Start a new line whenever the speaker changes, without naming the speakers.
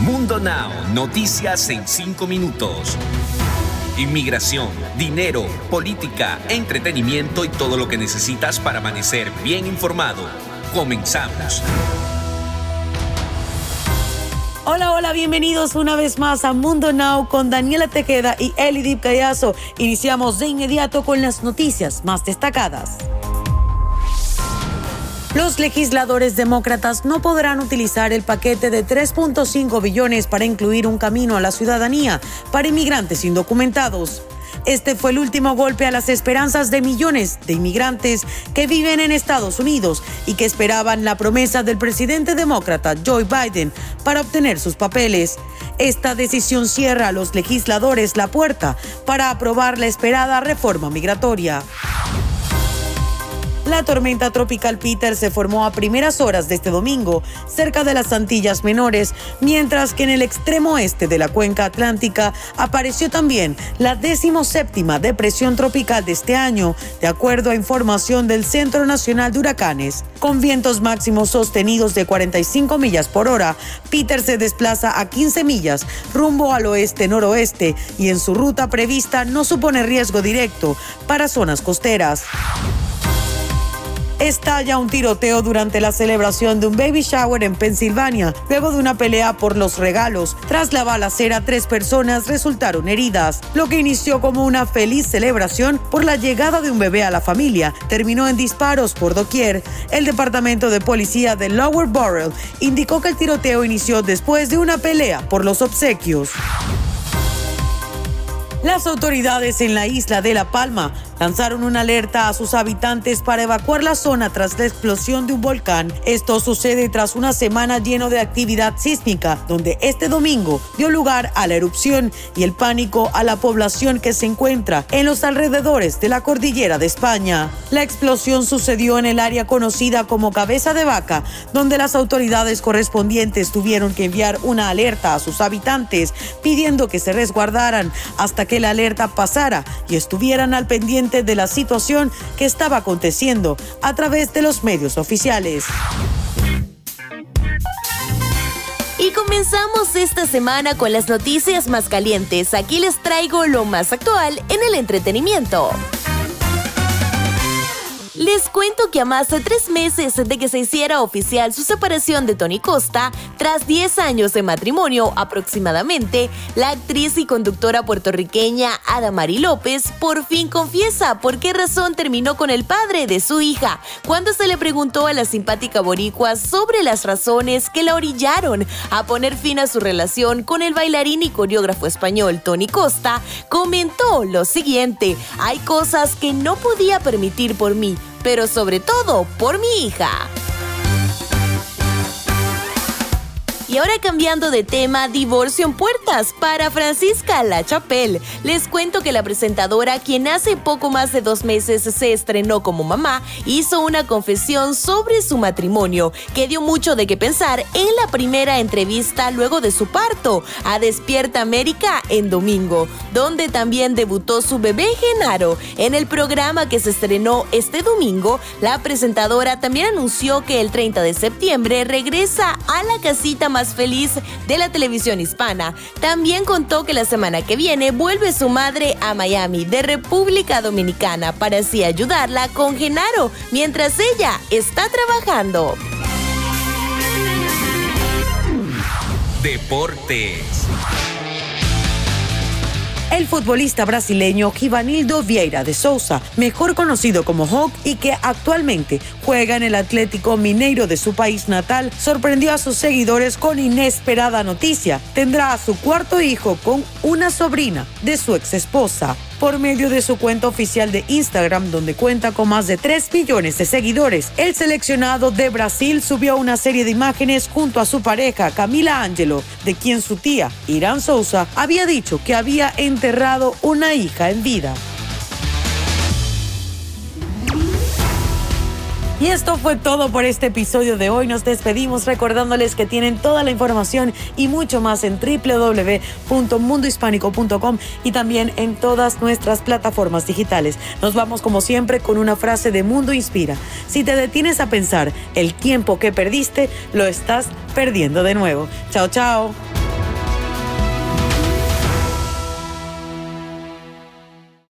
Mundo Now, noticias en 5 minutos. Inmigración, dinero, política, entretenimiento y todo lo que necesitas para amanecer bien informado. Comenzamos.
Hola, hola, bienvenidos una vez más a Mundo Now con Daniela Tequeda y Elidip Callazo. Iniciamos de inmediato con las noticias más destacadas. Los legisladores demócratas no podrán utilizar el paquete de 3.5 billones para incluir un camino a la ciudadanía para inmigrantes indocumentados. Este fue el último golpe a las esperanzas de millones de inmigrantes que viven en Estados Unidos y que esperaban la promesa del presidente demócrata Joe Biden para obtener sus papeles. Esta decisión cierra a los legisladores la puerta para aprobar la esperada reforma migratoria. La tormenta tropical Peter se formó a primeras horas de este domingo cerca de las Antillas Menores, mientras que en el extremo oeste de la cuenca atlántica apareció también la decimoséptima depresión tropical de este año, de acuerdo a información del Centro Nacional de Huracanes. Con vientos máximos sostenidos de 45 millas por hora, Peter se desplaza a 15 millas rumbo al oeste-noroeste y en su ruta prevista no supone riesgo directo para zonas costeras estalla un tiroteo durante la celebración de un baby shower en Pensilvania, luego de una pelea por los regalos. Tras la balacera, tres personas resultaron heridas. Lo que inició como una feliz celebración por la llegada de un bebé a la familia terminó en disparos por doquier. El departamento de policía de Lower Borough indicó que el tiroteo inició después de una pelea por los obsequios. Las autoridades en la isla de La Palma lanzaron una alerta a sus habitantes para evacuar la zona tras la explosión de un volcán. Esto sucede tras una semana lleno de actividad sísmica, donde este domingo dio lugar a la erupción y el pánico a la población que se encuentra en los alrededores de la cordillera de España. La explosión sucedió en el área conocida como Cabeza de Vaca, donde las autoridades correspondientes tuvieron que enviar una alerta a sus habitantes pidiendo que se resguardaran hasta que la alerta pasara y estuvieran al de la situación que estaba aconteciendo a través de los medios oficiales.
Y comenzamos esta semana con las noticias más calientes. Aquí les traigo lo más actual en el entretenimiento. Les cuento que a más de tres meses de que se hiciera oficial su separación de Tony Costa, tras 10 años de matrimonio aproximadamente, la actriz y conductora puertorriqueña Adamari López por fin confiesa por qué razón terminó con el padre de su hija. Cuando se le preguntó a la simpática boricua sobre las razones que la orillaron a poner fin a su relación con el bailarín y coreógrafo español Tony Costa, comentó lo siguiente, hay cosas que no podía permitir por mí pero sobre todo por mi hija. Y ahora cambiando de tema, divorcio en puertas para Francisca La Chapelle. Les cuento que la presentadora, quien hace poco más de dos meses se estrenó como mamá, hizo una confesión sobre su matrimonio, que dio mucho de qué pensar en la primera entrevista luego de su parto a Despierta América en domingo, donde también debutó su bebé Genaro. En el programa que se estrenó este domingo, la presentadora también anunció que el 30 de septiembre regresa a la casita más feliz de la televisión hispana. También contó que la semana que viene vuelve su madre a Miami de República Dominicana para así ayudarla con Genaro mientras ella está trabajando.
Deportes
el futbolista brasileño Givanildo Vieira de Souza, mejor conocido como Hawk y que actualmente juega en el Atlético Mineiro de su país natal, sorprendió a sus seguidores con inesperada noticia. Tendrá a su cuarto hijo con una sobrina de su ex esposa por medio de su cuenta oficial de Instagram, donde cuenta con más de 3 millones de seguidores. El seleccionado de Brasil subió una serie de imágenes junto a su pareja Camila Angelo, de quien su tía, Irán Sousa, había dicho que había enterrado una hija en vida. Y esto fue todo por este episodio de hoy. Nos despedimos recordándoles que tienen toda la información y mucho más en www.mundohispánico.com y también en todas nuestras plataformas digitales. Nos vamos como siempre con una frase de Mundo Inspira. Si te detienes a pensar el tiempo que perdiste, lo estás perdiendo de nuevo. Chao, chao.